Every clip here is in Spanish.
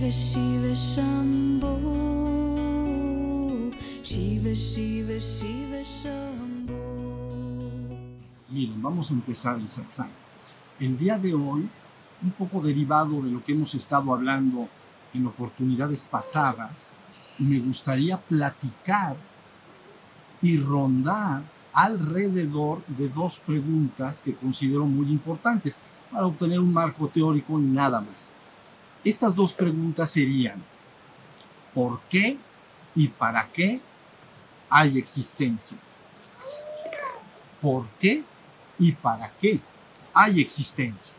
Shiva Miren, vamos a empezar el satsang. El día de hoy, un poco derivado de lo que hemos estado hablando en oportunidades pasadas, me gustaría platicar y rondar alrededor de dos preguntas que considero muy importantes para obtener un marco teórico y nada más. Estas dos preguntas serían, ¿por qué y para qué hay existencia? ¿Por qué y para qué hay existencia?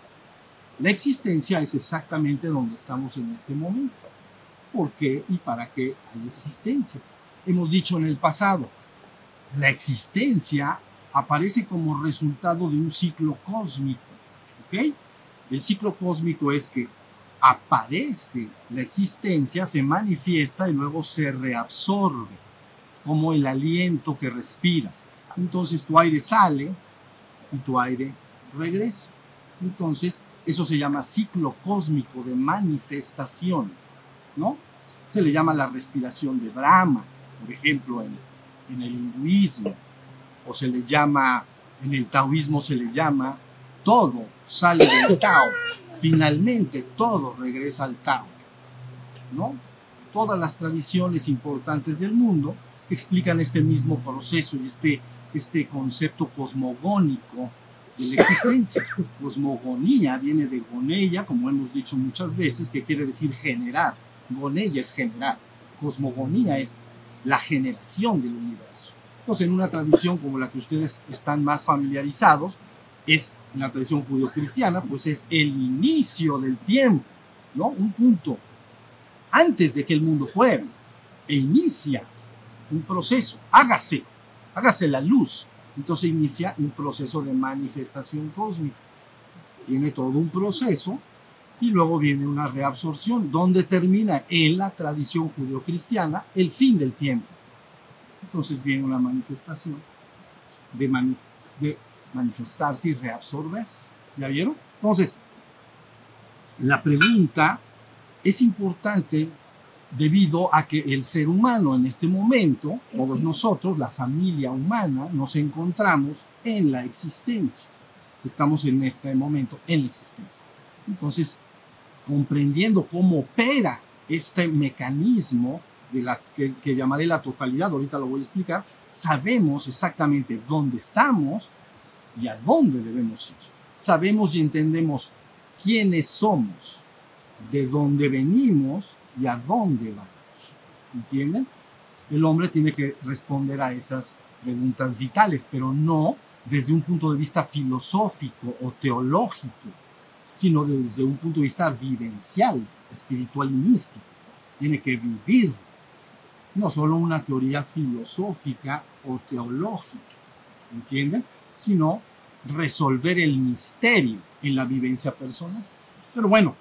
La existencia es exactamente donde estamos en este momento. ¿Por qué y para qué hay existencia? Hemos dicho en el pasado, la existencia aparece como resultado de un ciclo cósmico. ¿Ok? El ciclo cósmico es que aparece la existencia, se manifiesta y luego se reabsorbe, como el aliento que respiras. Entonces tu aire sale y tu aire regresa. Entonces, eso se llama ciclo cósmico de manifestación, ¿no? Se le llama la respiración de Brahma, por ejemplo, en, en el hinduismo, o se le llama, en el taoísmo se le llama, todo sale del Tao, finalmente todo regresa al Tao, ¿no? Todas las tradiciones importantes del mundo explican este mismo proceso y este, este concepto cosmogónico de la existencia. Cosmogonía viene de gonella, como hemos dicho muchas veces, que quiere decir generar. Gonella es generar. Cosmogonía es la generación del universo. Entonces, en una tradición como la que ustedes están más familiarizados, es en la tradición judío-cristiana, pues es el inicio del tiempo, ¿no? Un punto antes de que el mundo fuera, e inicia un proceso, hágase, hágase la luz. Entonces inicia un proceso de manifestación cósmica. Viene todo un proceso y luego viene una reabsorción, donde termina en la tradición judío-cristiana el fin del tiempo. Entonces viene una manifestación de, mani de manifestarse y reabsorberse. ¿Ya vieron? Entonces, la pregunta es importante debido a que el ser humano en este momento, todos nosotros, la familia humana, nos encontramos en la existencia. Estamos en este momento en la existencia. Entonces, comprendiendo cómo opera este mecanismo que, llamaré la totalidad, ahorita lo voy a explicar, sabemos exactamente dónde estamos y a dónde debemos ir. Sabemos y entendemos quiénes somos, de dónde venimos y a dónde vamos. ¿Entienden? El hombre tiene que responder a esas preguntas vitales, pero no desde un punto de vista filosófico o teológico, sino desde un punto de vista vivencial, espiritual y místico. Tiene que vivir, no solo una teoría filosófica o teológica, ¿entienden? Sino resolver el misterio en la vivencia personal. Pero bueno,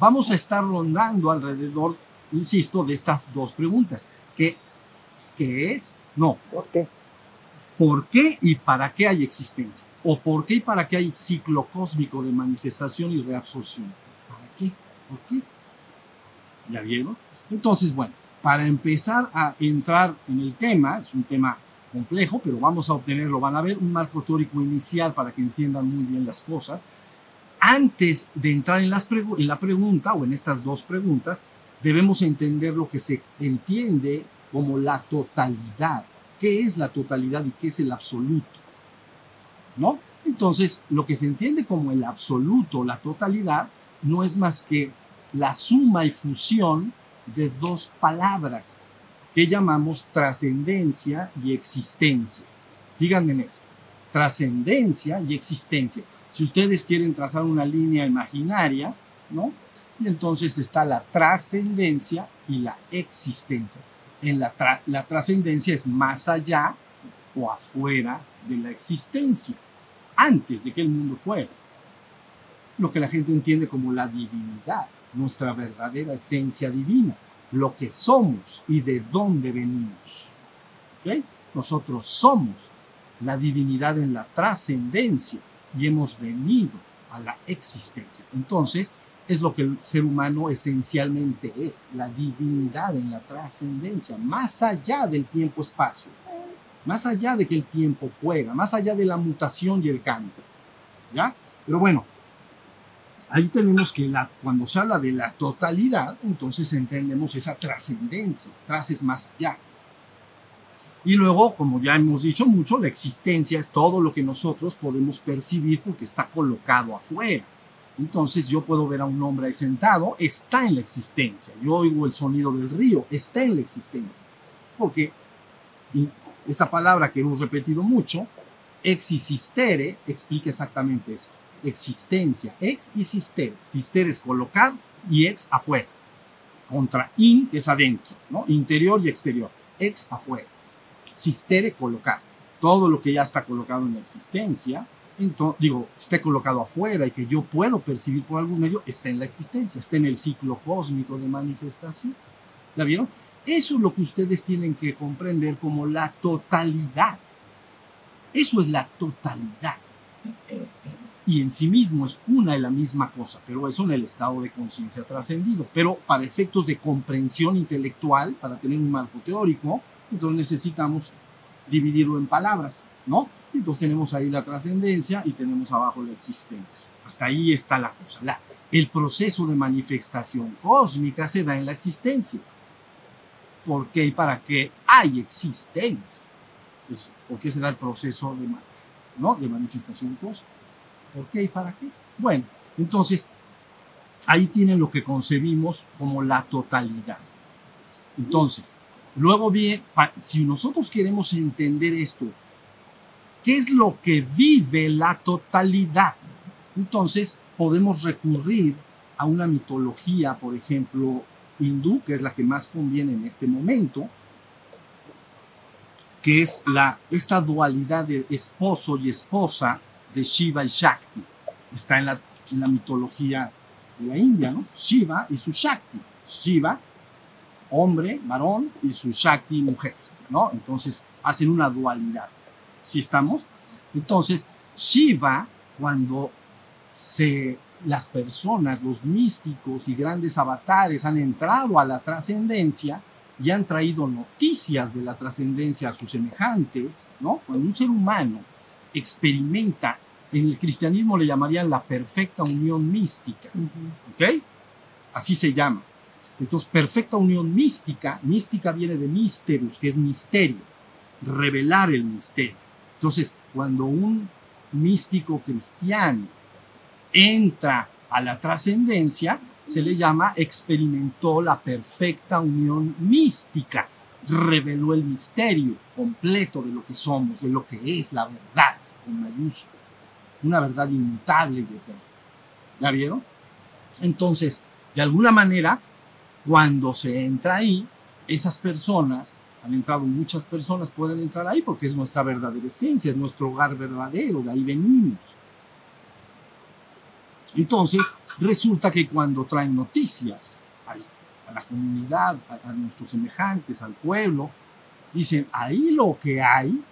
vamos a estar rondando alrededor, insisto, de estas dos preguntas. ¿Qué, qué es? No. ¿Por qué? ¿Por qué y para qué hay existencia? ¿O por qué y para qué hay ciclo cósmico de manifestación y reabsorción? ¿Para qué? ¿Por qué? ¿Ya vieron? Entonces, bueno, para empezar a entrar en el tema, es un tema complejo, pero vamos a obtenerlo. Van a ver un marco teórico inicial para que entiendan muy bien las cosas. Antes de entrar en, las en la pregunta o en estas dos preguntas, debemos entender lo que se entiende como la totalidad. ¿Qué es la totalidad y qué es el absoluto? ¿No? Entonces, lo que se entiende como el absoluto, la totalidad, no es más que la suma y fusión de dos palabras que llamamos trascendencia y existencia. Síganme en eso. Trascendencia y existencia. Si ustedes quieren trazar una línea imaginaria, ¿no? Y entonces está la trascendencia y la existencia. En la, tra la trascendencia es más allá o afuera de la existencia, antes de que el mundo fuera. Lo que la gente entiende como la divinidad, nuestra verdadera esencia divina lo que somos y de dónde venimos. ¿Okay? Nosotros somos la divinidad en la trascendencia y hemos venido a la existencia. Entonces, es lo que el ser humano esencialmente es, la divinidad en la trascendencia, más allá del tiempo-espacio, más allá de que el tiempo fuera, más allá de la mutación y el cambio. ¿Ya? Pero bueno, ahí tenemos que la, cuando se habla de la totalidad, entonces entendemos esa trascendencia, tras es más allá. Y luego, como ya hemos dicho mucho, la existencia es todo lo que nosotros podemos percibir porque está colocado afuera. Entonces yo puedo ver a un hombre ahí sentado, está en la existencia. Yo oigo el sonido del río, está en la existencia. Porque y esta palabra que hemos repetido mucho, exististere, explica exactamente esto. Existencia, ex y sistere. Sistere es colocar y ex afuera. Contra in, que es adentro, ¿no? Interior y exterior. Ex afuera. Sistere, colocar. Todo lo que ya está colocado en la existencia entonces, digo, esté colocado afuera y que yo puedo percibir por algún medio, está en la existencia, está en el ciclo cósmico de manifestación. ¿La vieron? Eso es lo que ustedes tienen que comprender como la totalidad. Eso es la totalidad. Y en sí mismo es una y la misma cosa, pero eso en el estado de conciencia trascendido. Pero para efectos de comprensión intelectual, para tener un marco teórico, entonces necesitamos dividirlo en palabras, ¿no? Entonces tenemos ahí la trascendencia y tenemos abajo la existencia. Hasta ahí está la cosa. La, el proceso de manifestación cósmica se da en la existencia. ¿Por qué y para qué hay existencia? Es, ¿Por qué se da el proceso de, ¿no? de manifestación cósmica? ¿Por qué y para qué? Bueno, entonces ahí tienen lo que concebimos como la totalidad. Entonces, luego bien, si nosotros queremos entender esto ¿Qué es lo que vive la totalidad? Entonces podemos recurrir a una mitología, por ejemplo, hindú, que es la que más conviene en este momento, que es la, esta dualidad de esposo y esposa de Shiva y Shakti. Está en la, en la mitología de la India, ¿no? Shiva y su Shakti. Shiva, hombre, varón, y su Shakti, mujer, ¿no? Entonces hacen una dualidad. ¿Sí estamos? Entonces, Shiva, cuando se, las personas, los místicos y grandes avatares han entrado a la trascendencia y han traído noticias de la trascendencia a sus semejantes, ¿no? Cuando un ser humano experimenta, en el cristianismo le llamarían la perfecta unión mística, ¿ok? Así se llama. Entonces, perfecta unión mística, mística viene de misterus, que es misterio, revelar el misterio. Entonces, cuando un místico cristiano entra a la trascendencia, se le llama experimentó la perfecta unión mística, reveló el misterio completo de lo que somos, de lo que es la verdad, con mayúsculas, una verdad inmutable y eterna. ¿La vieron? Entonces, de alguna manera, cuando se entra ahí, esas personas han entrado muchas personas, pueden entrar ahí porque es nuestra verdadera esencia, es nuestro hogar verdadero, de ahí venimos. Entonces, resulta que cuando traen noticias a, la comunidad, a nuestros semejantes, al pueblo, dicen, ahí lo que hay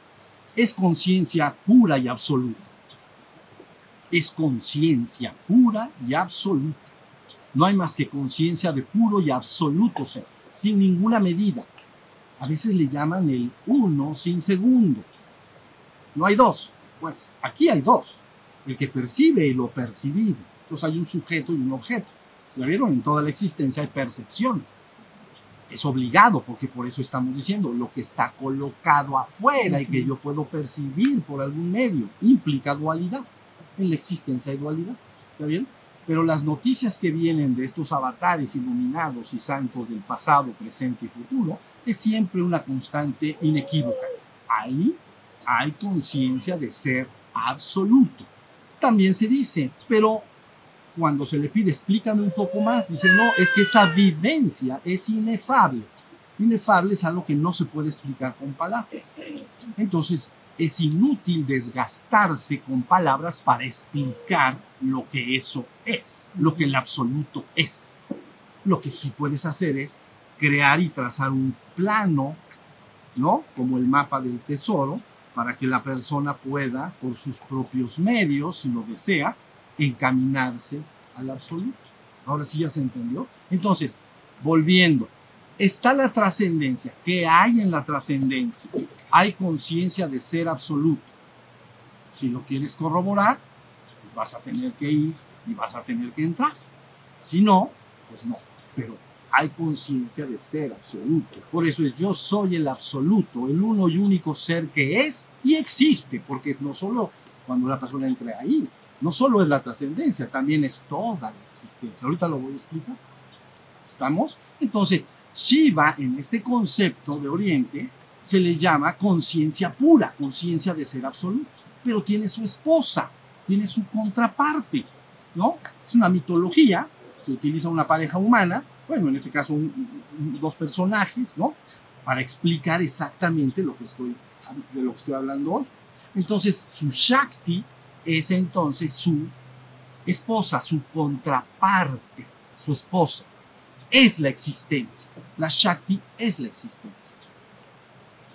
es conciencia pura y absoluta. Es conciencia pura y absoluta. No hay más que conciencia de puro y absoluto ser, sin ninguna medida a veces le llaman el uno sin segundo. No hay dos, pues aquí hay dos. El que percibe y lo percibido. Entonces hay un sujeto y un objeto. ¿Ya vieron? En toda la existencia hay percepción. Es obligado, porque por eso estamos diciendo lo que está colocado afuera y que yo puedo percibir por algún medio implica dualidad. En la existencia hay dualidad. ¿Está bien? Pero las noticias que vienen de estos avatares iluminados y santos del pasado, presente y futuro es siempre una constante inequívoca. Ahí hay conciencia de ser absoluto. También se dice, pero cuando se le pide explícame un poco más, dice, no, es que esa vivencia es inefable. Inefable es algo que no se puede explicar con palabras. Entonces, es inútil desgastarse con palabras para explicar lo que eso es, lo que el absoluto es. Lo que sí puedes hacer es crear y trazar un plano, ¿no? Como el mapa del tesoro, para que la persona pueda, por sus propios medios, si lo desea, encaminarse al absoluto. Ahora sí ya se entendió. Entonces, volviendo, está la trascendencia. ¿Qué hay en la trascendencia? Hay conciencia de ser absoluto. Si lo quieres corroborar, pues vas a tener que ir y vas a tener que entrar. Si no, pues no. Pero hay conciencia de ser absoluto. Por eso es yo soy el absoluto, el uno y único ser que es y existe, porque no solo cuando una persona entra ahí, no solo es la trascendencia, también es toda la existencia. Ahorita lo voy a explicar. ¿Estamos? Entonces, Shiva en este concepto de Oriente se le llama conciencia pura, conciencia de ser absoluto, pero tiene su esposa, tiene su contraparte, ¿no? Es una mitología, se utiliza una pareja humana, bueno, en este caso dos personajes, ¿no? Para explicar exactamente lo que estoy, de lo que estoy hablando hoy. Entonces, su Shakti es entonces su esposa, su contraparte, su esposa. Es la existencia. La Shakti es la existencia.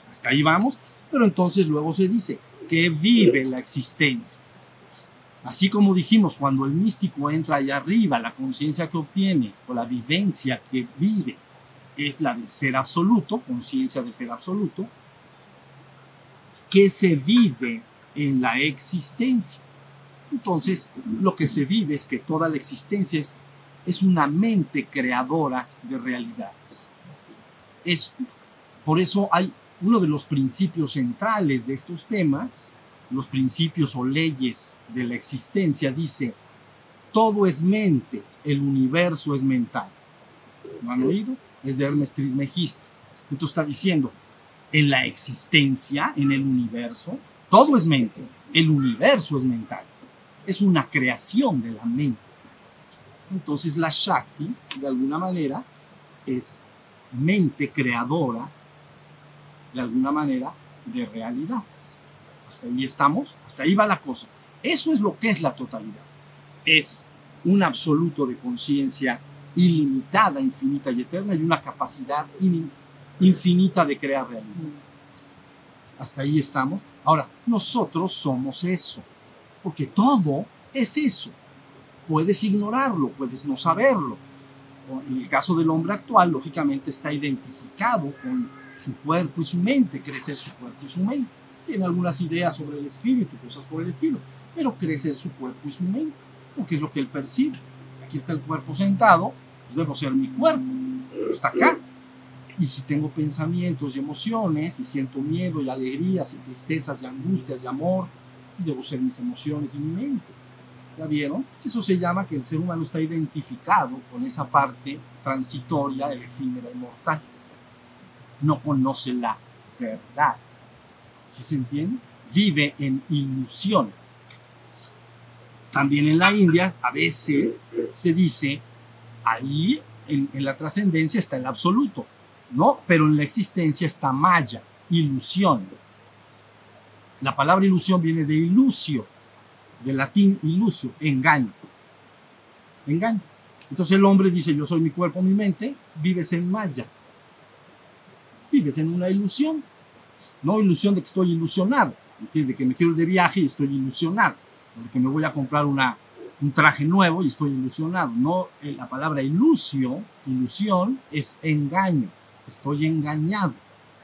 Hasta ahí vamos, pero entonces luego se dice que vive la existencia. Así como dijimos, cuando el místico entra allá arriba, la conciencia que obtiene o la vivencia que vive es la de ser absoluto, conciencia de ser absoluto, que se vive en la existencia. Entonces, lo que se vive es que toda la existencia es, es una mente creadora de realidades. Es, por eso hay uno de los principios centrales de estos temas, los principios o leyes de la existencia, dice, todo es mente, el universo es mental. ¿Lo han oído? Es de Hermes Trismegisto. Entonces está diciendo, en la existencia, en el universo, todo es mente, el universo es mental. Es una creación de la mente. Entonces la Shakti, de alguna manera, es mente creadora, de alguna manera, de realidades. Hasta ahí estamos, hasta ahí va la cosa. Eso es lo que es la totalidad. Es un absoluto de conciencia ilimitada, infinita y eterna y una capacidad infinita de crear realidades. Hasta ahí estamos. Ahora, nosotros somos eso, porque todo es eso. Puedes ignorarlo, puedes no saberlo. En el caso del hombre actual, lógicamente está identificado con su cuerpo y su mente, crece su cuerpo y su mente. Tiene algunas ideas sobre el espíritu, cosas por el estilo, pero crece su cuerpo y su mente, porque es lo que él percibe. Aquí está el cuerpo sentado, pues debo ser mi cuerpo, está acá, y si tengo pensamientos y emociones, y siento miedo y alegrías y tristezas y angustias y amor, pues debo ser mis emociones y mi mente. ¿Ya vieron? Eso se llama que el ser humano está identificado con esa parte transitoria, efímera y mortal. No conoce la verdad. ¿Sí se entiende? Vive en ilusión. También en la India a veces se dice, ahí en, en la trascendencia está el absoluto ¿no? Pero en la existencia está maya, ilusión. La palabra ilusión viene de ilusio, del latín ilusio, engaño. Engaño. Entonces el hombre dice, yo soy mi cuerpo, mi mente, vives en maya. Vives en una ilusión. No ilusión de que estoy ilusionado, de que me quiero ir de viaje y estoy ilusionado, de que me voy a comprar una, un traje nuevo y estoy ilusionado. No, eh, la palabra ilusio, ilusión, es engaño estoy engañado,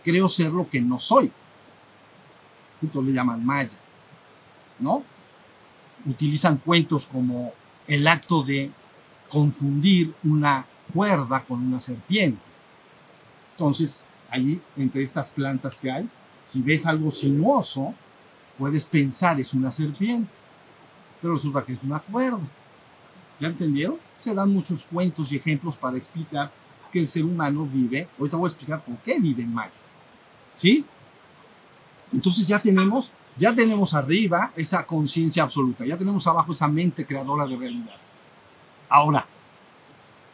creo ser lo que no soy. Entonces le llaman maya, ¿no? Utilizan cuentos como el acto de confundir una cuerda con una serpiente. Entonces, ahí, entre estas plantas que hay, si ves algo sinuoso, puedes pensar es una serpiente, pero resulta que es una cuerda. ¿Ya entendieron? Se dan muchos cuentos y ejemplos para explicar que el ser humano vive. Ahorita voy a explicar por qué vive en Maya. ¿Sí? Entonces ya tenemos, ya tenemos arriba esa conciencia absoluta, ya tenemos abajo esa mente creadora de realidades. Ahora,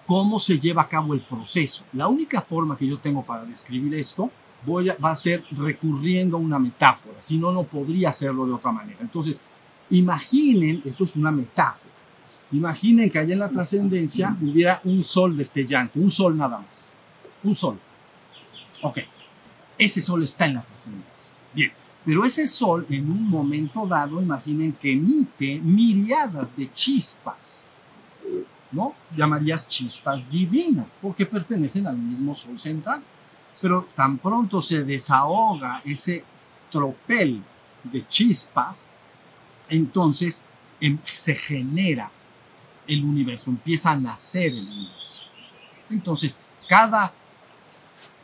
¿cómo se lleva a cabo el proceso? La única forma que yo tengo para describir esto voy a, va a ser recurriendo a una metáfora, si no, no podría hacerlo de otra manera. Entonces, imaginen, esto es una metáfora, Imaginen que allá en la trascendencia hubiera un sol destellante, un sol nada más. Un sol. Ok. Ese sol está en la trascendencia. Bien. Pero ese sol, en un momento dado, imaginen que emite miriadas de chispas. ¿no? Llamarías chispas divinas, porque pertenecen al mismo sol central. Pero tan pronto se desahoga ese tropel de chispas, entonces em, se genera el universo, empieza a nacer el universo. Entonces, cada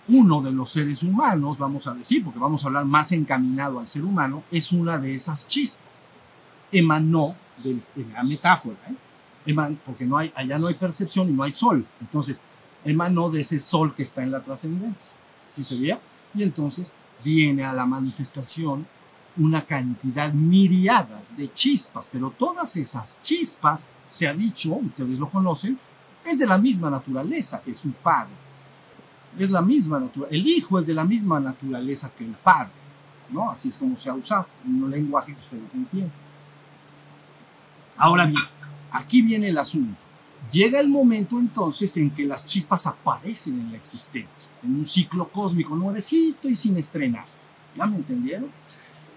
uno de los seres humanos, vamos a decir, porque vamos a hablar más encaminado al ser humano, es una de esas chispas. Emanó, de la metáfora, ¿eh? porque no hay, allá no hay percepción y no hay sol. Entonces, emanó de ese sol que está en la trascendencia. ¿Sí se veía? Y entonces viene a la manifestación una cantidad miriadas de chispas, pero todas esas chispas, se ha dicho, ustedes lo conocen, es de la misma naturaleza que su padre. Es la misma naturaleza. El hijo es de la misma naturaleza que el padre, ¿no? Así es como se ha usado, en un lenguaje que ustedes entienden. Ahora bien, aquí viene el asunto. Llega el momento entonces en que las chispas aparecen en la existencia, en un ciclo cósmico nuevecito y sin estrenar. ¿Ya me entendieron?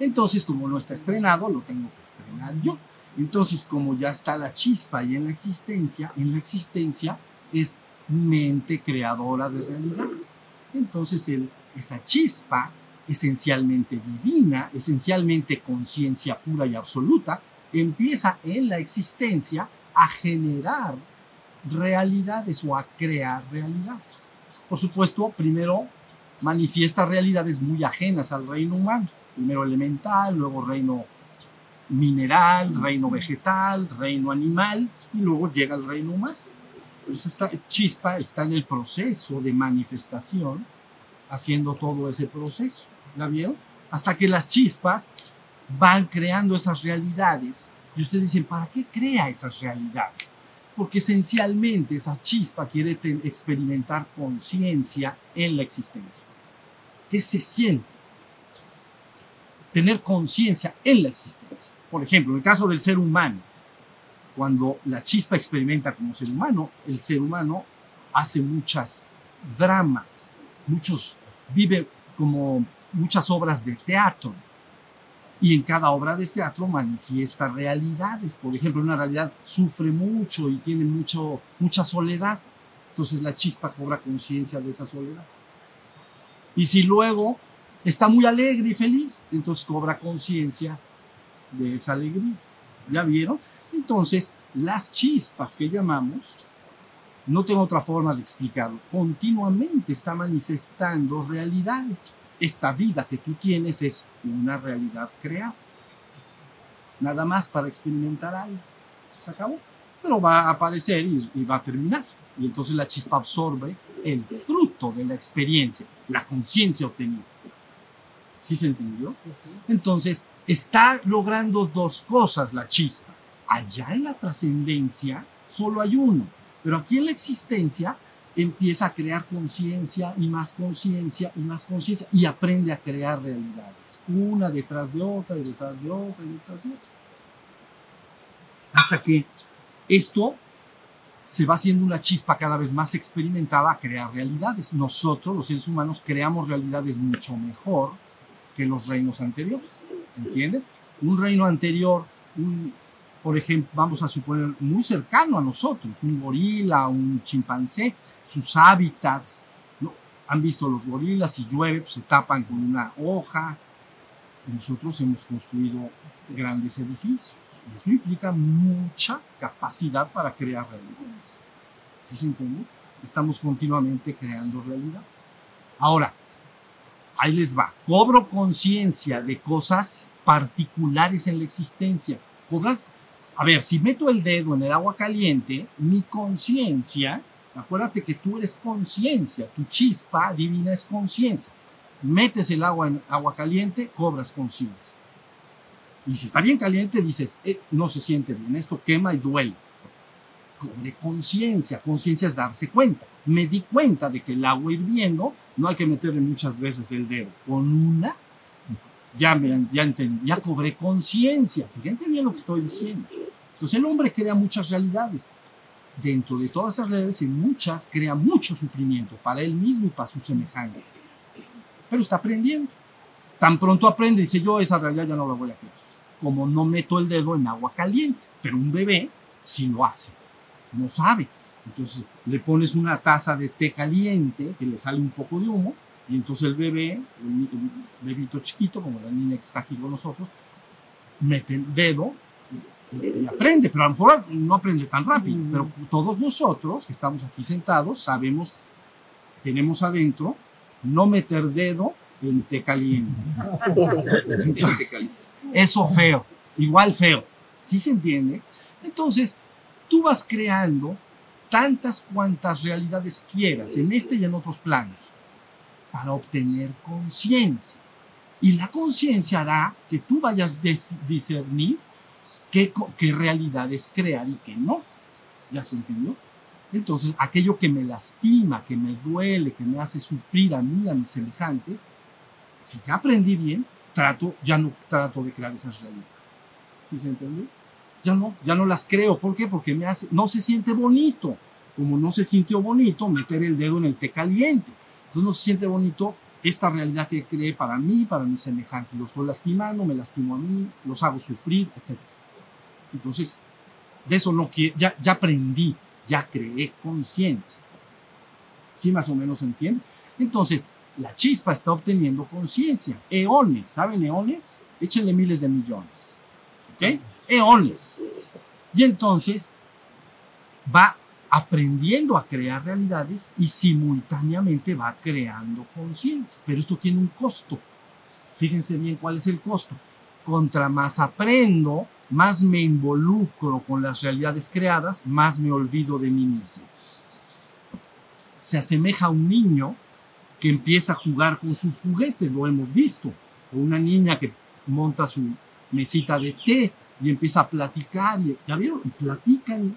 Entonces, como no está estrenado, lo tengo que estrenar yo. Entonces, como ya está la chispa ahí en la existencia, en la existencia es mente creadora de realidades. Entonces, esa chispa, esencialmente divina, esencialmente conciencia pura y absoluta, empieza en la existencia a generar realidades o a crear realidades. Por supuesto, primero manifiesta realidades muy ajenas al reino humano primero elemental, luego reino mineral, reino vegetal, reino animal y luego llega el reino humano. Entonces esta chispa está en el proceso de manifestación, haciendo todo ese proceso. ¿La vieron? Hasta que las chispas van creando esas realidades. Y ustedes dicen, ¿para qué crea esas realidades? Porque esencialmente esa chispa quiere experimentar conciencia en la existencia. ¿Qué se siente? tener conciencia en la existencia. Por ejemplo, en el caso del ser humano, cuando la chispa experimenta como ser humano, el ser humano hace muchas dramas, muchos, vive como muchas obras de teatro. Y en cada obra de teatro manifiesta realidades. Por ejemplo, una realidad sufre mucho y tiene mucho, mucha soledad. Entonces la chispa cobra conciencia de esa soledad. Y si luego está muy alegre y feliz, entonces cobra conciencia de esa alegría. ¿Ya vieron? Entonces, las chispas que llamamos, no tengo otra forma de explicarlo, continuamente está manifestando realidades. Esta vida que tú tienes es una realidad creada. Nada más para experimentar algo. Se acabó. Pero va a aparecer y, y va a terminar. Y entonces la chispa absorbe el fruto de la experiencia, la conciencia obtenida. ¿Sí se entendió? Entonces, está logrando dos cosas la chispa. Allá en la trascendencia solo hay uno, pero aquí en la existencia empieza a crear conciencia y más conciencia y más conciencia y aprende a crear realidades, una detrás de otra y detrás de otra y detrás de otra. Hasta que esto se va haciendo una chispa cada vez más experimentada a crear realidades. Nosotros, los seres humanos, creamos realidades mucho mejor que los reinos anteriores. ¿Entienden? Un reino anterior, un, por ejemplo, vamos a suponer muy cercano a nosotros, un gorila, un chimpancé, sus hábitats, han visto los gorilas, si llueve, pues se tapan con una hoja. Nosotros hemos construido grandes edificios y eso implica mucha capacidad para crear realidades. ¿Sí se entiende? Estamos continuamente creando realidades. Ahora, ahí les va. Cobro conciencia de cosas particulares en la existencia. Cobrar. A ver, si meto el dedo en el agua caliente, mi conciencia, acuérdate que tú eres conciencia, tu chispa divina es conciencia. Metes el agua en agua caliente, cobras conciencia. Y si está bien caliente, dices, eh, no se siente bien, esto quema y duele. Cobre conciencia, conciencia es darse cuenta. Me di cuenta de que el agua hirviendo no hay que meterle muchas veces el dedo. Con una, ya, me, ya, entendí, ya cobré conciencia. Fíjense bien lo que estoy diciendo. Entonces el hombre crea muchas realidades. Dentro de todas esas realidades, en muchas, crea mucho sufrimiento para él mismo y para sus semejantes. Pero está aprendiendo. Tan pronto aprende, dice yo, esa realidad ya no la voy a crear. Como no meto el dedo en agua caliente. Pero un bebé sí lo hace. no sabe. Entonces le pones una taza de té caliente que le sale un poco de humo y entonces el bebé, el, el bebito chiquito, como la niña que está aquí con nosotros, mete el dedo y, y aprende, pero a lo mejor no aprende tan rápido. Mm. Pero todos nosotros que estamos aquí sentados sabemos, tenemos adentro, no meter dedo en té caliente. Eso feo, igual feo. ¿Sí se entiende? Entonces, tú vas creando tantas cuantas realidades quieras en este y en otros planos para obtener conciencia. Y la conciencia hará que tú vayas a discernir qué, qué realidades crear y qué no. ¿Ya se entendió? Entonces, aquello que me lastima, que me duele, que me hace sufrir a mí, a mis semejantes, si ya aprendí bien, trato, ya no trato de crear esas realidades. ¿Sí se entendió? Ya no, ya no las creo. ¿Por qué? Porque me hace, no se siente bonito. Como no se sintió bonito meter el dedo en el té caliente. Entonces no se siente bonito esta realidad que creé para mí, para mis semejantes. Los estoy lastimando, me lastimo a mí, los hago sufrir, etc. Entonces, de eso no quiero, ya, ya aprendí, ya creé conciencia. ¿Sí más o menos entiende? Entonces, la chispa está obteniendo conciencia. Eones, ¿saben eones? Échenle miles de millones. ¿Ok? Eones. Y entonces va aprendiendo a crear realidades y simultáneamente va creando conciencia. Pero esto tiene un costo. Fíjense bien cuál es el costo. Contra más aprendo, más me involucro con las realidades creadas, más me olvido de mí mismo. Se asemeja a un niño que empieza a jugar con sus juguetes, lo hemos visto. O una niña que monta su mesita de té y empieza a platicar, y, ¿ya vieron? Y platican.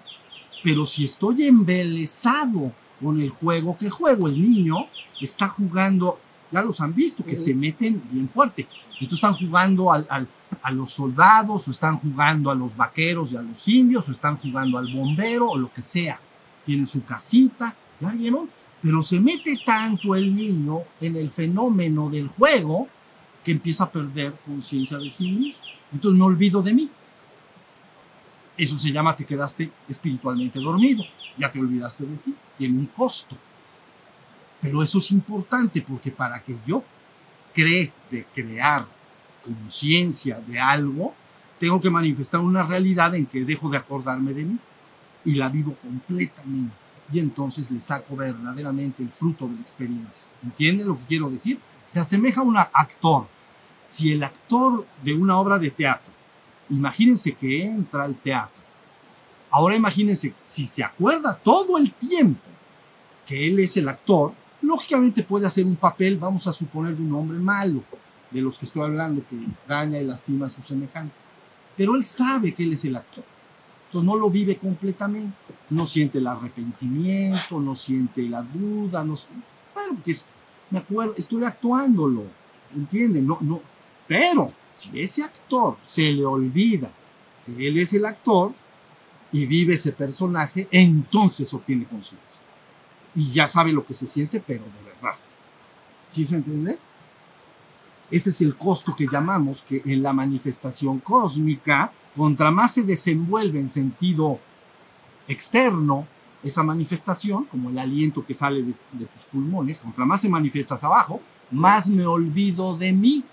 Pero si estoy embelesado con el juego que juego, el niño está jugando, ya los han visto, que se meten bien fuerte. Entonces están jugando al, al, a los soldados, o están jugando a los vaqueros y a los indios, o están jugando al bombero, o lo que sea. Tienen su casita, ¿ya vieron? Pero se mete tanto el niño en el fenómeno del juego que empieza a perder conciencia de sí mismo. Entonces me olvido de mí. Eso se llama te quedaste espiritualmente dormido. Ya te olvidaste de ti. Tiene un costo. Pero eso es importante porque para que yo cree de crear conciencia de algo, tengo que manifestar una realidad en que dejo de acordarme de mí y la vivo completamente. Y entonces le saco verdaderamente el fruto de la experiencia. ¿Entienden lo que quiero decir? Se asemeja a un actor. Si el actor de una obra de teatro, imagínense que entra al teatro. Ahora imagínense, si se acuerda todo el tiempo que él es el actor, lógicamente puede hacer un papel, vamos a suponer, de un hombre malo, de los que estoy hablando, que daña y lastima a sus semejantes. Pero él sabe que él es el actor. Entonces no lo vive completamente. No siente el arrepentimiento, no siente la duda, no Bueno, porque es, me acuerdo, estoy actuándolo, ¿entienden? No, no. Pero si ese actor se le olvida que él es el actor y vive ese personaje, entonces obtiene conciencia. Y ya sabe lo que se siente, pero de verdad. ¿Sí se entiende? Ese es el costo que llamamos que en la manifestación cósmica, contra más se desenvuelve en sentido externo esa manifestación, como el aliento que sale de, de, tus pulmones, contra más se manifiestas abajo, más me olvido de mí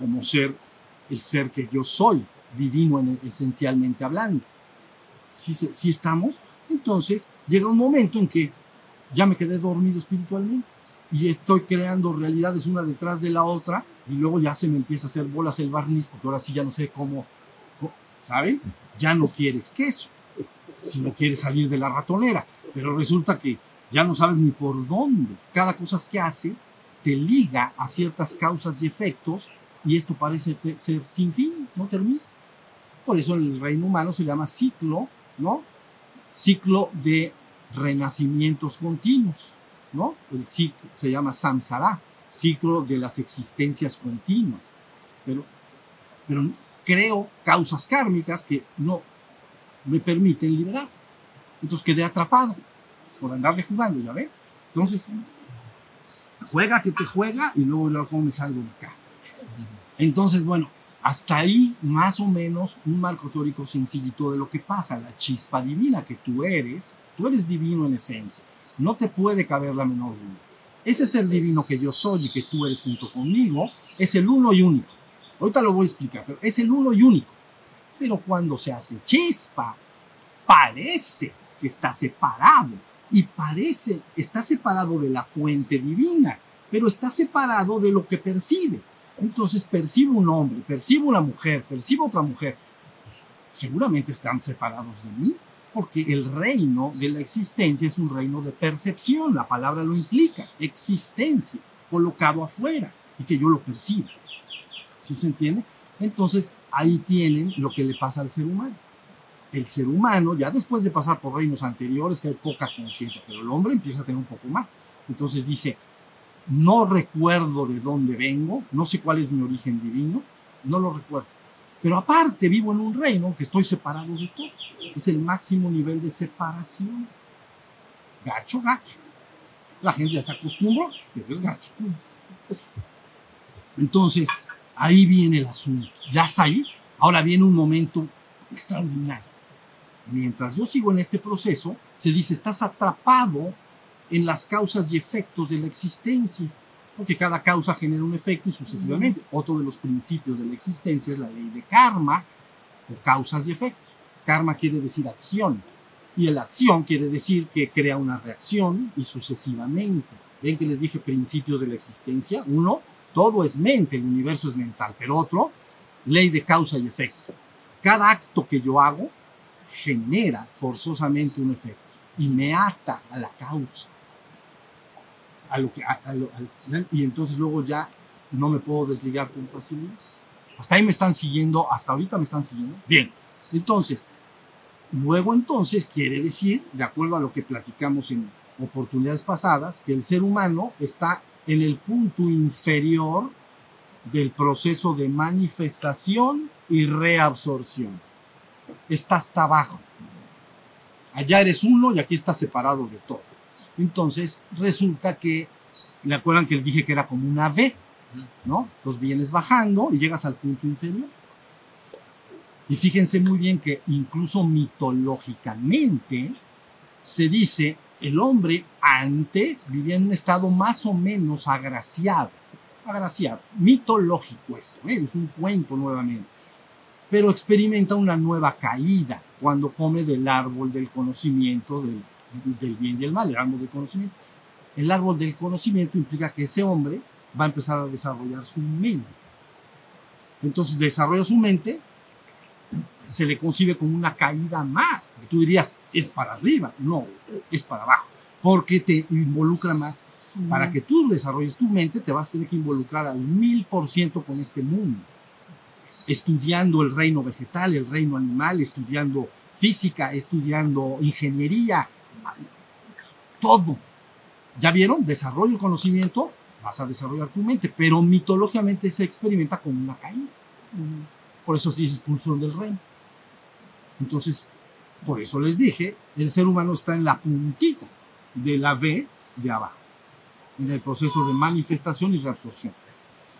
como ser, el ser que yo soy, divino en, esencialmente hablando. Si, si estamos, entonces llega un momento en que ya me quedé dormido espiritualmente y estoy creando realidades una detrás de la otra y luego ya se me empieza a hacer bolas el barniz porque ahora sí ya no sé cómo, ¿saben? Ya no quieres queso, si no quieres salir de la ratonera, pero resulta que ya no sabes ni por dónde. Cada cosa que haces te liga a ciertas causas y efectos y esto parece ser sin fin, no termina. Por eso el reino humano se llama ciclo, ¿no? Ciclo de renacimientos continuos, ¿no? El ciclo se llama samsara, ciclo de las existencias continuas. Pero, pero creo causas kármicas que no me permiten liberar. Entonces quedé atrapado por andarle jugando, ¿ya ven? Entonces, juega que te juega y luego, luego ¿cómo me salgo de acá? Entonces, bueno, Hasta ahí, más o menos, un marco teórico sencillito de lo que pasa, la chispa divina que tú eres, tú eres divino en esencia, no te puede caber la menor duda. Ese es el divino que yo soy y que tú eres junto conmigo, es el uno y único. Ahorita lo voy a explicar, pero es el uno y único. Pero cuando se hace chispa, parece que está separado y parece, está separado de la fuente divina, pero está separado de lo que percibe. Entonces percibo un hombre, percibo una mujer, percibo otra mujer. Pues, seguramente están separados de mí, porque el reino de la existencia es un reino de percepción, la palabra lo implica, existencia, colocado afuera, y que yo lo percibo. ¿Sí se entiende? Entonces ahí tienen lo que le pasa al ser humano. El ser humano, ya después de pasar por reinos anteriores, que hay poca conciencia, pero el hombre empieza a tener un poco más. Entonces dice, no recuerdo de dónde vengo, no sé cuál es mi origen divino, no lo recuerdo. Pero aparte vivo en un reino que estoy separado de todo. Es el máximo nivel de separación. Gacho, gacho. La gente ya se acostumbró, pero es gacho. Entonces, ahí viene el asunto. Ya está ahí. Ahora viene un momento extraordinario. Mientras yo sigo en este proceso, se dice, estás atrapado en las causas y efectos de la existencia, porque cada causa genera un efecto y sucesivamente. Otro de los principios de la existencia es la ley de karma o causas y efectos. Karma quiere decir acción y el acción quiere decir que crea una reacción y sucesivamente. Ven que les dije principios de la existencia. Uno, todo es mente, el universo es mental, pero otro, ley de causa y efecto. Cada acto que yo hago genera forzosamente un efecto y me ata a la causa a lo que, y entonces luego ya no me puedo desligar con facilidad. Hasta ahí me están siguiendo, hasta ahorita me están siguiendo. Bien, entonces, luego entonces quiere decir, de acuerdo a lo que platicamos en oportunidades pasadas, que el ser humano está en el punto inferior del proceso de manifestación y reabsorción. Está hasta abajo. Allá eres uno y aquí estás separado de todo. Entonces resulta que, ¿le acuerdan que les dije que era como una V? ¿No? Entonces vienes bajando y llegas al punto inferior. Y fíjense muy bien que incluso mitológicamente se dice el hombre antes vivía en un estado más o menos agraciado. Agraciado. Mitológico esto, ¿eh? es un cuento nuevamente. Pero experimenta una nueva caída cuando come del árbol del conocimiento del del bien y el mal, el árbol del conocimiento. El árbol del conocimiento implica que ese hombre va a empezar a desarrollar su mente. Entonces desarrolla su mente, se le concibe como una caída más. Porque tú dirías, es para arriba. No, es para abajo. Porque te involucra más. Para que tú desarrolles tu mente, te vas a tener que involucrar al mil por ciento con este mundo. Estudiando el reino vegetal, el reino animal, estudiando física, estudiando ingeniería, todo. ¿Ya vieron? Desarrollo el conocimiento, vas a desarrollar tu mente, pero mitológicamente se experimenta como una caída. Por eso se dice expulsión del reino. Entonces, por eso les dije, el ser humano está en la puntita de la V de abajo, en el proceso de manifestación y reabsorción.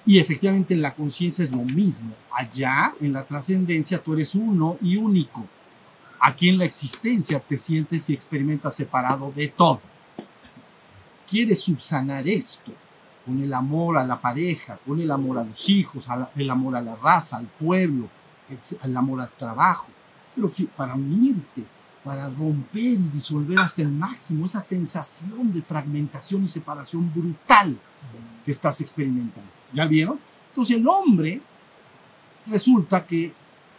Y efectivamente en la conciencia es lo mismo. Allá, en la trascendencia, tú eres uno y único. Aquí en la existencia te sientes y experimentas separado de todo. Quieres subsanar esto con el amor a la pareja, con el amor a los hijos, el amor a la raza, al pueblo, el amor al trabajo, pero para unirte, para romper y disolver hasta el máximo esa sensación de fragmentación y separación brutal que estás experimentando. ¿Ya vieron? Entonces el hombre resulta que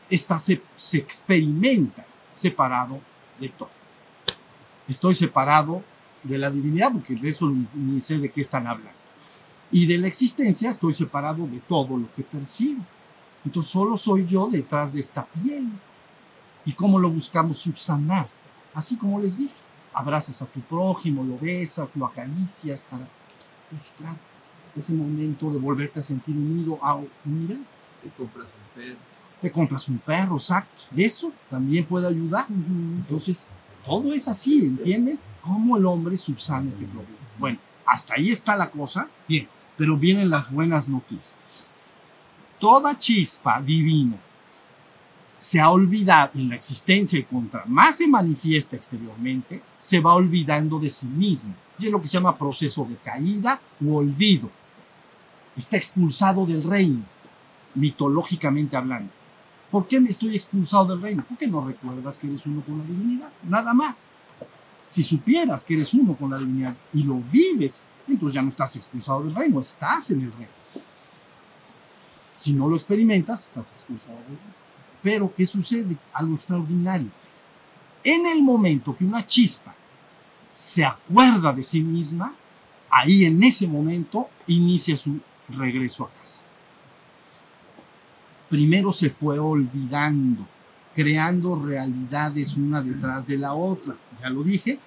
esta se, se experimenta separado de todo. Estoy separado de la divinidad, porque de eso ni, sé de qué están hablando. Y de la existencia estoy separado de todo lo que percibo. Entonces solo soy yo detrás de esta piel. ¿Y cómo lo buscamos subsanar? Así como les dije, abrazas a tu prójimo, lo besas, lo acaricias para buscar ese momento de volverte a sentir unido a nivel. Te compras un perro te compras un perro, exacto. Eso también puede ayudar. Entonces, todo es así, ¿entienden? ¿Cómo el hombre subsana este problema? Bueno, hasta ahí está la cosa. Bien, pero vienen las buenas noticias. toda chispa divina se ha olvidado en la existencia y contra más se manifiesta exteriormente, se va olvidando de sí mismo. Y es lo que se llama proceso de caída u olvido. Está expulsado del reino, mitológicamente hablando. ¿Por qué me estoy expulsado del reino? Porque no recuerdas que eres uno con la divinidad. Nada más. Si supieras que eres uno con la divinidad y lo vives, entonces ya no estás expulsado del reino, estás en el reino. Si no lo experimentas, estás expulsado del reino. Pero, ¿qué sucede? Algo extraordinario. En el momento que una chispa se acuerda de sí misma, ahí en ese momento inicia su regreso a casa. Primero se fue olvidando, creando realidades una detrás de la otra. Ya lo dije,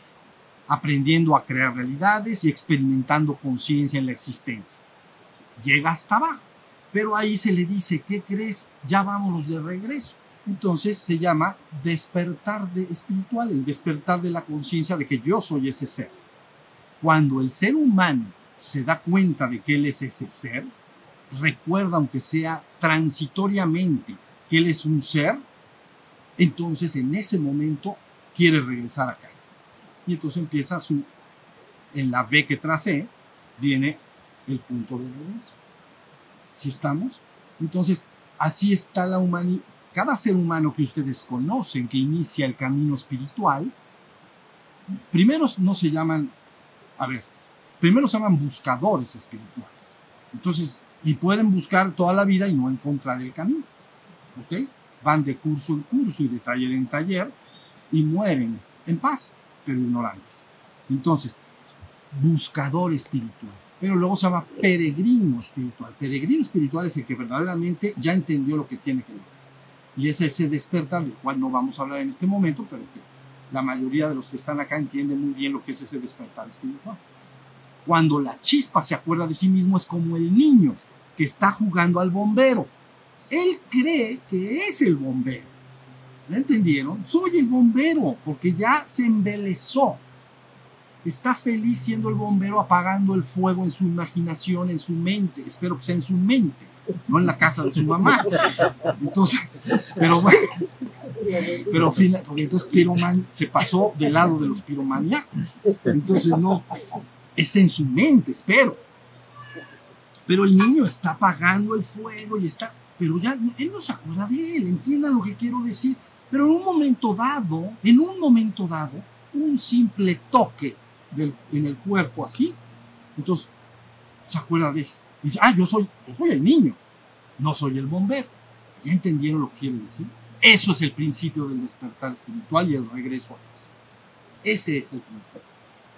aprendiendo a crear realidades y experimentando conciencia en la existencia. Llega hasta abajo pero ahí se le dice, ¿qué crees? Ya vámonos de regreso. Entonces se llama despertar de espiritual, el despertar de la conciencia de que yo soy ese ser. Cuando el ser humano se da cuenta de que él es ese ser, recuerda, aunque sea transitoriamente, que él es un ser, entonces en ese momento quiere regresar a casa. Y entonces empieza su, en la V que tracé, viene el punto de regreso. ¿Sí estamos? Entonces, así está la humanidad. Cada ser humano que ustedes conocen que inicia el camino espiritual, primero no se llaman, a ver, primero se llaman buscadores espirituales. Entonces, y pueden buscar toda la vida y no encontrar el camino. ¿Ok? Van de curso en curso y de taller en taller y mueren en paz, pero ignorantes. Entonces, buscador espiritual pero luego se llama peregrino espiritual. Peregrino espiritual es el que verdaderamente ya entendió lo que tiene que ver. Y es ese despertar, del cual no vamos a hablar en este momento, pero que la mayoría de los que están acá entienden muy bien lo que es ese despertar espiritual. Cuando la chispa se acuerda de sí mismo es como el niño que está jugando al bombero. Él cree que es el bombero. ¿Me entendieron? Soy el bombero porque ya se embelezó está feliz siendo el bombero apagando el fuego en su imaginación, en su mente. Espero que sea en su mente, no en la casa de su mamá. Entonces, pero bueno, pero entonces Piroman se pasó del lado de los piromaníacos. Entonces no, es en su mente, espero. Pero el niño está apagando el fuego y está, pero ya él no se acuerda de él, entiendan lo que quiero decir. Pero en un momento dado, en un momento dado, un simple toque en el cuerpo así. Entonces, se acuerda de, dice, ah, yo soy, yo soy el niño, no soy el bombero. ¿Ya entendieron lo que quiere decir? Eso es el principio del despertar espiritual y el regreso a casa. Ese es el principio.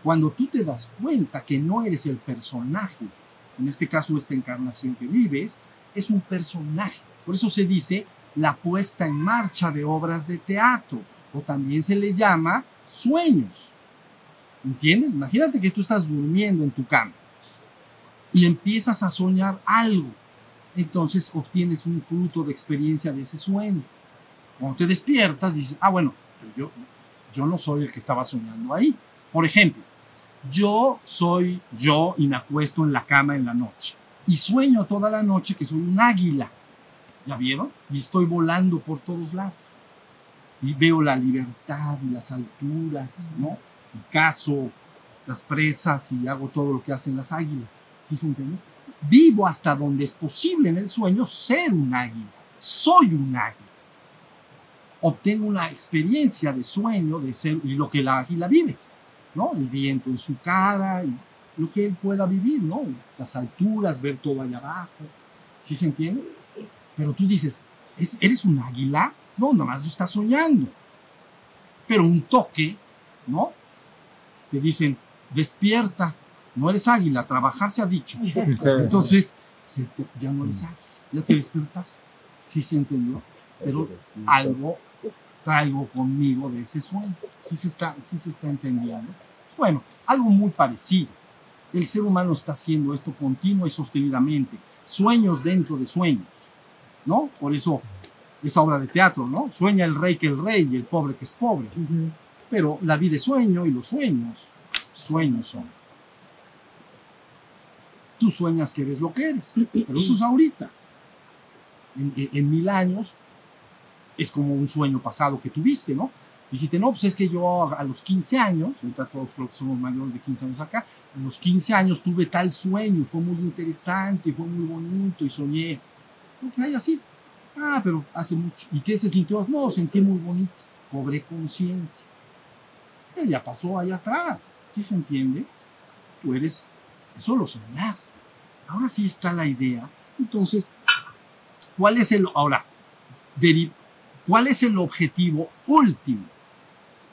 Cuando tú te das cuenta que no eres el personaje, en este caso esta encarnación que vives, es un personaje. Por eso se dice la puesta en marcha de obras de teatro, o también se le llama sueños. ¿Entiendes? Imagínate que tú estás durmiendo en tu cama y empiezas a soñar algo. Entonces obtienes un fruto de experiencia de ese sueño. Cuando te despiertas, dices, ah, bueno, yo, yo no soy el que estaba soñando ahí. Por ejemplo, yo soy yo y me acuesto en la cama en la noche. Y sueño toda la noche que soy un águila. ¿Ya vieron? Y estoy volando por todos lados. Y veo la libertad y las alturas, ¿no? y caso las presas y hago todo lo que hacen las águilas. ¿Sí se entiende? Vivo hasta donde es posible en el sueño ser un águila. Soy un águila. Obtengo una experiencia de sueño de ser y lo que la águila vive, ¿no? El viento en su cara y lo que él pueda vivir, ¿no? Las alturas, ver todo allá abajo. ¿Sí se entiende? Pero tú dices, ¿eres un águila? No, nada más estás soñando. Pero un toque, ¿no? te dicen, despierta, no eres águila, trabajar se ha dicho. Entonces, ya no eres águila, ya te despertaste. Sí se entendió, pero algo traigo conmigo de ese sueño. Sí se está, sí se está entendiendo. Bueno, algo muy parecido. El ser humano está haciendo esto continuo y sostenidamente. Sueños dentro de sueños, ¿no? Por eso esa obra de teatro, ¿no? Sueña el rey que el rey y el pobre que es pobre. Pero la vida es sueño y los sueños, sueños son. Tú sueñas que eres lo que eres, pero eso es ahorita. en, en- en mil años es como un sueño pasado que tuviste, ¿no? Dijiste, no, pues es que yo a los 15 años, ahorita todos creo que somos mayores de 15 años acá, a los 15 años tuve tal sueño, fue muy interesante, fue muy bonito, y soñé. Ok, así. Ah, pero hace mucho. ¿Y qué se sintió? No, sentí muy bonito. Cobré conciencia. Pero ya pasó allá atrás. ¿Sí se entiende? Tú eres, eso lo soñaste. Ahora sí está la idea. Entonces, ¿cuál es el, ahora, deri- cuál es el objetivo último?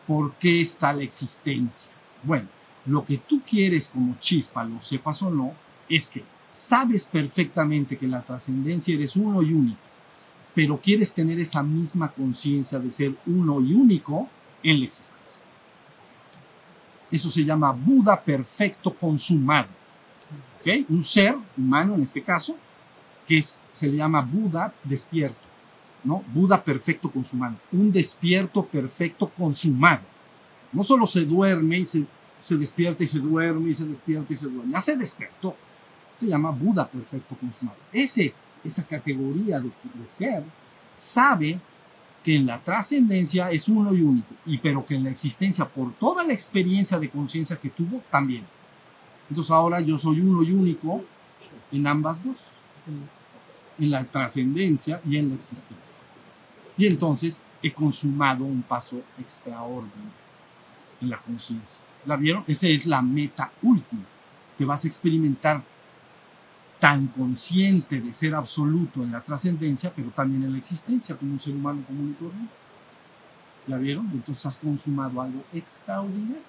¿Por qué está la existencia? Bueno, lo que tú quieres como chispa, lo sepas o no, es que sabes perfectamente que la trascendencia eres uno y único, pero quieres tener esa misma conciencia de ser uno y único en la existencia. Eso se llama Buda perfecto consumado. ¿Ok? Un ser humano en este caso, que se le llama Buda despierto. ¿No? Buda perfecto consumado. Un despierto perfecto consumado. No solo se duerme y se, despierta y se duerme y se despierta y se duerme. Ya se despertó. Se llama Buda perfecto consumado. Ese, esa categoría de, de ser sabe que en la trascendencia es uno y único, y pero que en la existencia, por toda la experiencia de conciencia que tuvo, también. Entonces ahora yo soy uno y único en ambas dos, en la trascendencia y en la existencia. Y entonces he consumado un paso extraordinario en la conciencia. ¿La vieron? Esa es la meta última. Te vas a experimentar tan consciente de ser absoluto en la trascendencia, pero también en la existencia como un ser humano común y corriente. ¿Ya vieron? Entonces has consumado algo extraordinario.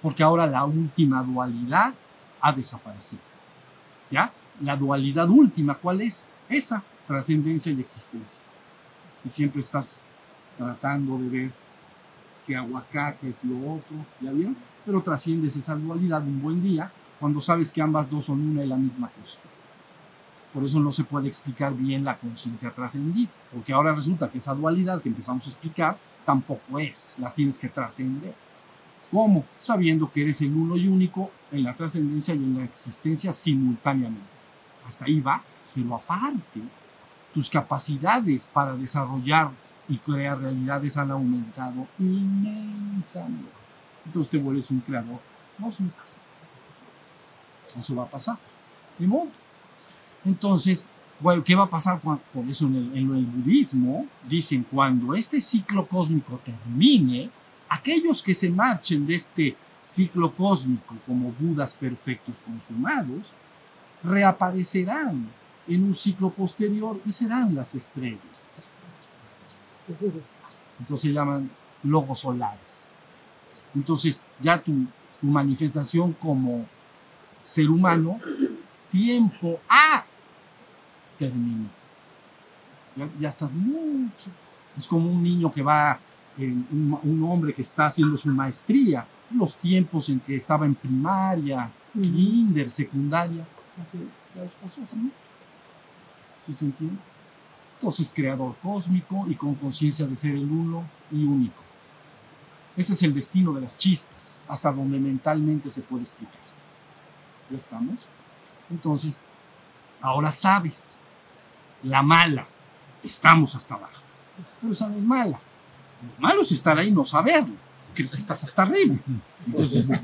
Porque ahora la última dualidad ha desaparecido. ¿Ya? La dualidad última, ¿cuál es? Esa, trascendencia y existencia. Y siempre estás tratando de ver acá, qué es lo otro, ¿ya vieron? Pero trasciendes esa dualidad un buen día cuando sabes que ambas dos son una y la misma cosa. Por eso no se puede explicar bien la conciencia trascendida, porque ahora resulta que esa dualidad que empezamos a explicar tampoco es, la tienes que trascender. ¿Cómo? Sabiendo que eres el uno y único en la trascendencia y en la existencia simultáneamente. Hasta ahí va, pero aparte, tus capacidades para desarrollar y crear realidades han aumentado inmensamente. Entonces te vuelves un creador cósmico. Eso va a pasar. De modo. Entonces, ¿qué va a pasar? Por eso en el, en el budismo dicen, cuando este ciclo cósmico termine, aquellos que se marchen de este ciclo cósmico como Budas perfectos consumados, reaparecerán en un ciclo posterior y serán las estrellas. Entonces se llaman logos solares. Entonces ya tu, tu manifestación como ser humano, tiempo A, terminó. Ya, ya estás mucho. Es como un niño que va, en un, un hombre que está haciendo su maestría, los tiempos en que estaba en primaria, kinder, secundaria, hace, pasó hace mucho. ¿Sí se entiende? Entonces, creador cósmico y con conciencia de ser el uno y único. Ese es el destino de las chispas, hasta donde mentalmente se puede explicar. ¿Ya estamos? Entonces, ahora sabes, la mala, estamos hasta abajo. Pero esa no es mala. Lo malo es estar ahí y no saberlo. Crees que estás hasta arriba. Entonces,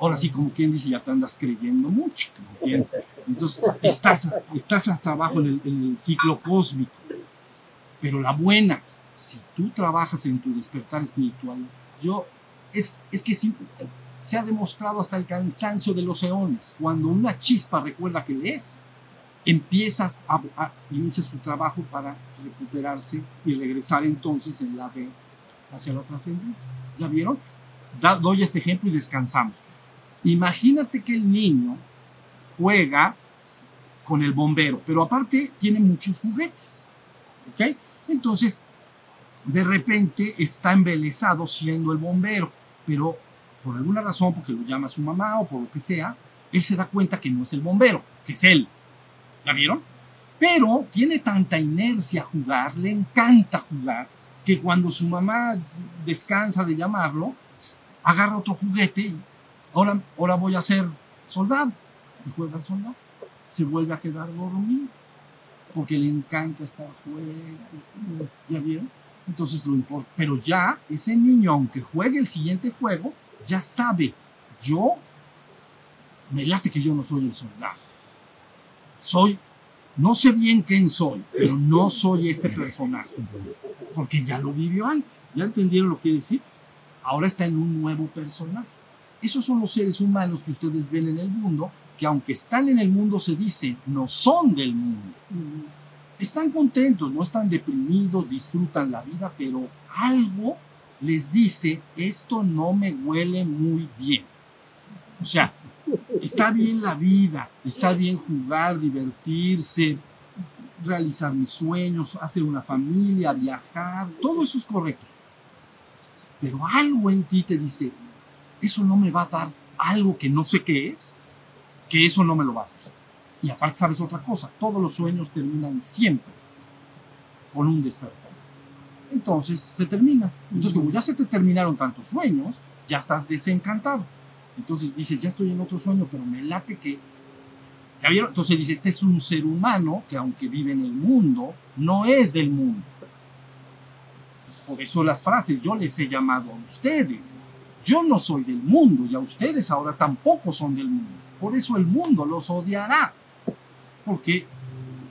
ahora sí, como quien dice, ya te andas creyendo mucho. ¿me entiendes? Entonces, estás, estás hasta abajo en el, en el ciclo cósmico. Pero la buena, si tú trabajas en tu despertar espiritual, yo, es, es que sí, se ha demostrado hasta el cansancio de los eones. Cuando una chispa recuerda que le es, empiezas a, a inicia su trabajo para recuperarse y regresar entonces en la V hacia la trascendencia. ¿Ya vieron? Da, doy este ejemplo y descansamos. Imagínate que el niño juega con el bombero, pero aparte tiene muchos juguetes. ¿Ok? Entonces, de repente está embelesado siendo el bombero, pero por alguna razón, porque lo llama su mamá o por lo que sea, él se da cuenta que no es el bombero, que es él. ¿Ya vieron? Pero tiene tanta inercia a jugar, le encanta jugar, que cuando su mamá descansa de llamarlo, agarra otro juguete ahora, ahora voy a ser soldado. Y juega al soldado. Se vuelve a quedar dormido. porque le encanta estar fuera. ¿Ya vieron? Entonces lo importa. Pero ya ese niño, aunque juegue el siguiente juego, ya sabe, yo me late que yo no soy el soldado. Soy, no sé bien quién soy, pero no soy este personaje. Porque ya lo vivió antes. ¿Ya entendieron lo que quiere decir? Ahora está en un nuevo personaje. Esos son los seres humanos que ustedes ven en el mundo, que aunque están en el mundo, se dice, no son del mundo. Están contentos, no están deprimidos, disfrutan la vida, pero algo les dice, esto no me huele muy bien. O sea, está bien la vida, está bien jugar, divertirse, realizar mis sueños, hacer una familia, viajar, todo eso es correcto. Pero algo en ti te dice, eso no me va a dar algo que no sé qué es, que eso no me lo va a dar. Y aparte sabes otra cosa, todos los sueños terminan siempre con un despertar. Entonces se termina. Entonces como ya se te terminaron tantos sueños, ya estás desencantado. Entonces dices, ya estoy en otro sueño, pero me late que... ¿Ya? Entonces dice, este es un ser humano que aunque vive en el mundo, no es del mundo. Por eso las frases, yo les he llamado a ustedes. Yo no soy del mundo y a ustedes ahora tampoco son del mundo. Por eso el mundo los odiará. Porque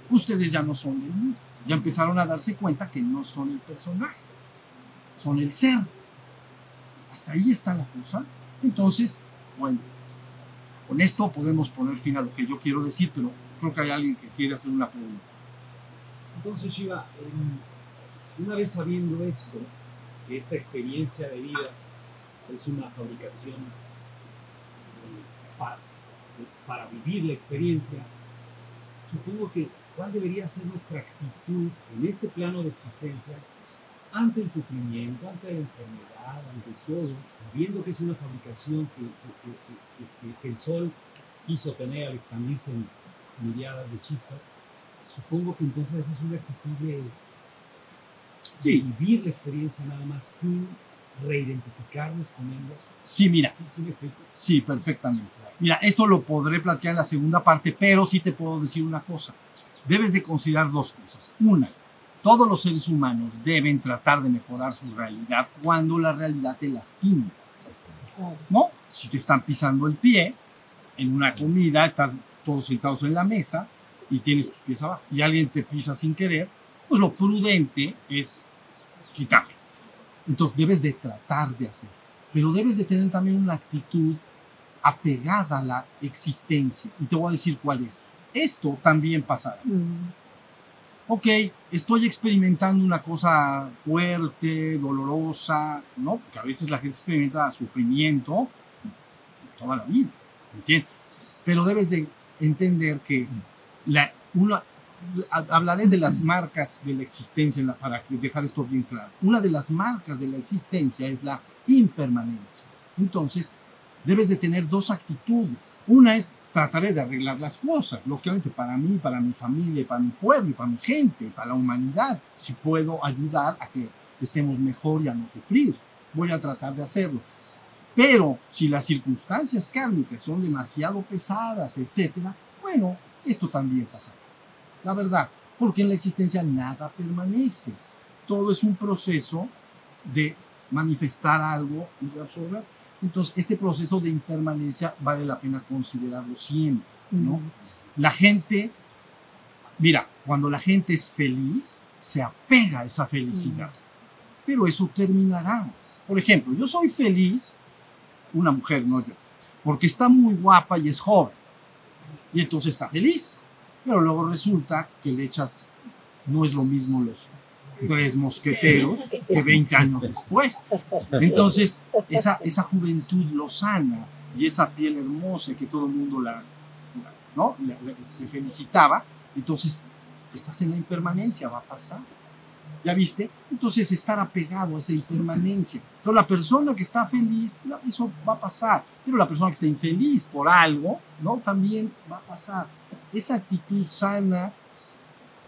ustedes ya no son del mundo. Ya empezaron a darse cuenta que no son el personaje. Son el ser. Hasta ahí está la cosa. Entonces, bueno, con esto podemos poner fin a lo que yo quiero decir, pero creo que hay alguien que quiere hacer una pregunta. Entonces, Shiva, una vez sabiendo esto, esta experiencia de vida es una fabricación para, para vivir la experiencia, supongo que cuál debería ser nuestra actitud en este plano de existencia ante el sufrimiento, ante la enfermedad, ante todo, sabiendo que es una fabricación que, que, que, que el sol quiso tener al expandirse en miriadas de chispas, supongo que entonces esa es una actitud de, Sí. vivir la experiencia nada más sin reidentificarnos con ella. Sí, mira, ¿Sí, perfectamente. Mira, esto lo podré platicar en la segunda parte, pero sí te puedo decir una cosa. Debes de considerar dos cosas. Una, todos los seres humanos deben tratar de mejorar su realidad cuando la realidad te lastima. ¿No? Si te están pisando el pie en una comida, estás todos sentados en la mesa y tienes tus pies abajo y alguien te pisa sin querer, pues lo prudente es quitarlo. Entonces debes de tratar de hacer, pero debes de tener también una actitud apegada a la existencia. Y te voy a decir cuál es. Esto también pasará. Ok, estoy experimentando una cosa fuerte, dolorosa, ¿no? Porque a veces la gente experimenta sufrimiento toda la vida, ¿entiendes? Pero debes de entender que la, una, hablaré de las marcas de la existencia para dejar esto bien claro. Una de las marcas de la existencia es la impermanencia. Entonces, debes de tener dos actitudes. Una es trataré de arreglar las cosas, lógicamente para mí, para mi familia, para mi pueblo, para mi gente, para la humanidad. Si puedo ayudar a que estemos mejor y a no sufrir, voy a tratar de hacerlo. Pero si las circunstancias kármicas son demasiado pesadas, etcétera, bueno, esto también pasará. La verdad, porque en la existencia nada permanece. Todo es un proceso de manifestar algo y reabsorber. Entonces, este proceso de impermanencia vale la pena considerarlo siempre, ¿no? La gente, mira, cuando la gente es feliz, se apega a esa felicidad. Pero eso terminará. Por ejemplo, yo soy feliz, una mujer, no yo, porque está muy guapa y es joven. Y entonces está feliz. Pero luego resulta que le echas, no es lo mismo los tres mosqueteros que 20 años después. Entonces, esa, esa juventud lozana y esa piel hermosa que todo el mundo la, la- ¿no? le, le- le felicitaba, entonces estás en la impermanencia, va a pasar. ¿Ya viste? Entonces estar apegado a esa impermanencia. Entonces la persona que está feliz, eso va a pasar. Pero la persona que está infeliz por algo, ¿no? También va a pasar. Esa actitud sana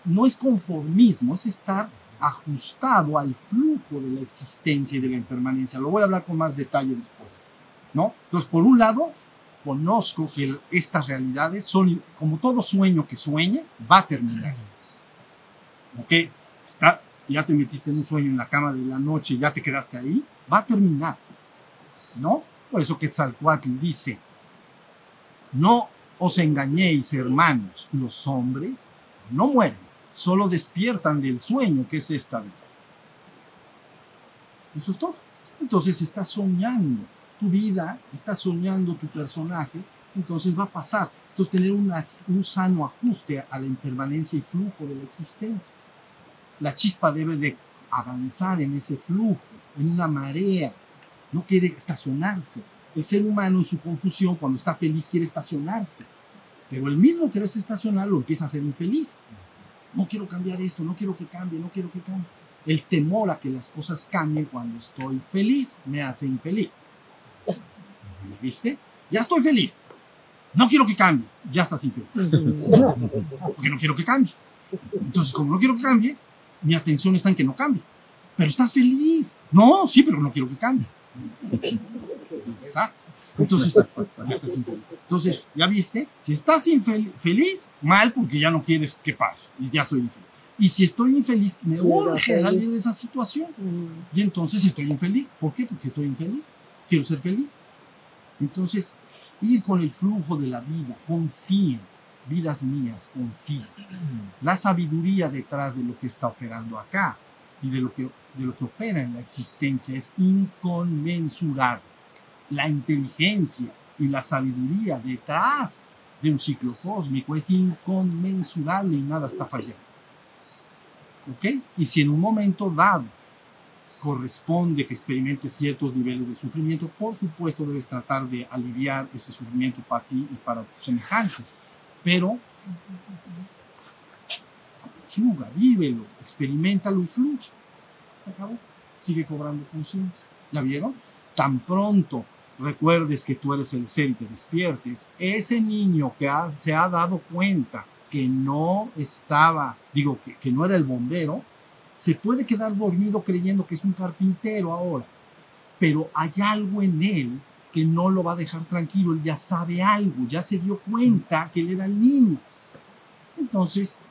no es conformismo, es estar ajustado al flujo de la existencia y de la impermanencia. Lo voy a hablar con más detalle después, ¿no? Entonces, por un lado, conozco que estas realidades son, como todo sueño que sueñe, va a terminar. Ok, está, ya te metiste en un sueño en la cama de la noche, ya te quedaste ahí, va a terminar. ¿No? Por eso Quetzalcoatl dice, no os engañéis, hermanos, los hombres no mueren, solo despiertan del sueño que es esta vida. Eso es todo. Entonces estás soñando tu vida, estás soñando tu personaje, entonces va a pasar. Entonces tener una- un sano ajuste a la impermanencia y flujo de la existencia. La chispa debe de avanzar en ese flujo, en una marea, no quiere estacionarse. El ser humano en su confusión, cuando está feliz, quiere estacionarse. Pero el mismo querer estacionar lo empieza a hacer infeliz. No quiero cambiar esto, no quiero que cambie, no quiero que cambie. El temor a que las cosas cambien cuando estoy feliz me hace infeliz. ¿Viste? Ya estoy feliz. No quiero que cambie. Ya estás infeliz. Porque no quiero que cambie. Entonces, como no quiero que cambie, mi atención está en que no cambie. Pero estás feliz. No, sí, pero no quiero que cambie. Exacto. Entonces, ya estás infeliz. Entonces, ¿ya viste? Si estás infel- feliz, mal porque ya no quieres que pase. Y ya estoy infeliz. Y si estoy infeliz, me urge salir de esa situación. Y entonces estoy infeliz. ¿Por qué? Porque estoy infeliz. Quiero ser feliz. Entonces, ir con el flujo de la vida, confíen, vidas mías, confíen. La sabiduría detrás de lo que está operando acá y de lo que, de lo que opera en la existencia es inconmensurable. La inteligencia y la sabiduría detrás de un ciclo cósmico es inconmensurable y nada está fallando. ¿Ok? Y si en un momento dado corresponde que experimentes ciertos niveles de sufrimiento, por supuesto debes tratar de aliviar ese sufrimiento para ti y para tus semejantes. Pero apechuga, vívelo, experimentalo y fluye. Se acabó. Sigue cobrando conciencia. ¿Ya vieron? Tan pronto recuerdes que tú eres el ser y te despiertes, ese niño que se ha dado cuenta que no estaba, digo, que, no era el bombero, se puede quedar dormido creyendo que es un carpintero ahora, pero hay algo en él que no lo va a dejar tranquilo, él ya sabe algo, ya se dio cuenta que él era el niño. Entonces,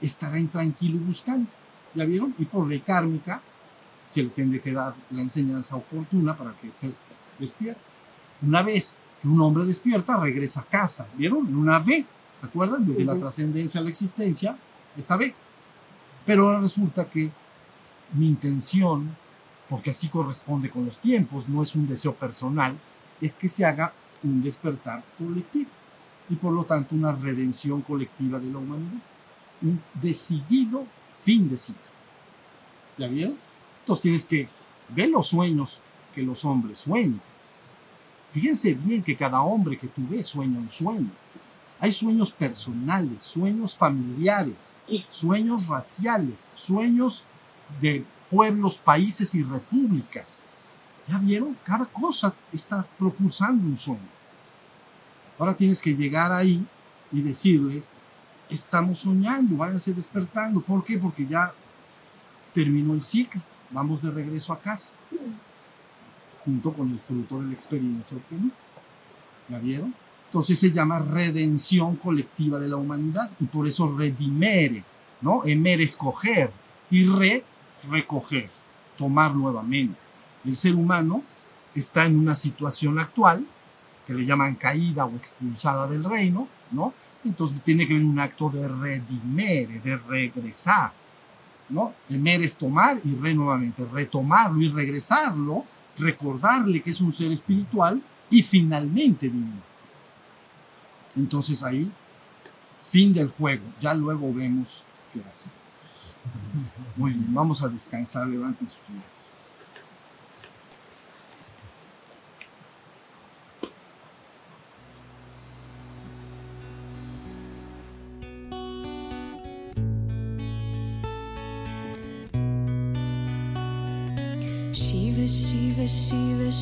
estará intranquilo buscando. ¿Ya vieron? Y por ley kármica, se le tendrá que dar la enseñanza oportuna para que te despierte. Una vez que un hombre despierta, regresa a casa. ¿Vieron? Una V. ¿Se acuerdan? Desde la Ujú. trascendencia a la existencia, esta V. Pero ahora resulta que mi intención, porque así corresponde con los tiempos, no es un deseo personal, es que se haga un despertar colectivo y por lo tanto una redención colectiva de la humanidad. Un decidido fin de ciclo. ¿Ya vieron? Entonces tienes que ver los sueños que los hombres sueñan. Fíjense bien que cada hombre que tú ves sueña un sueño. Hay sueños personales, sueños familiares, sueños raciales, sueños de pueblos, países y repúblicas. ¿Ya vieron? Cada cosa está propulsando un sueño. Ahora tienes que llegar ahí y decirles, estamos soñando, váyanse despertando. ¿Por qué? Porque ya terminó el ciclo, vamos de regreso a casa, junto con el fruto de la experiencia obtenida. ¿Ya vieron? Entonces se llama redención colectiva de la humanidad y por eso redimere, ¿no? Emer escoger y re recoger, tomar nuevamente. El ser humano está en una situación actual que le llaman caída o expulsada del reino, ¿no? Entonces tiene que haber un acto de redimere, de regresar, ¿no? Emer es tomar y re nuevamente, retomarlo y regresarlo, recordarle que es un ser espiritual y finalmente divino. Entonces ahí, fin del juego, ya luego vemos qué hacemos. Muy bien, vamos a descansar, levanten sus manos.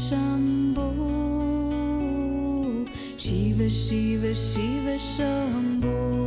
Shiva, Shambho. Shiva, Shiva, Shiva, Shambho.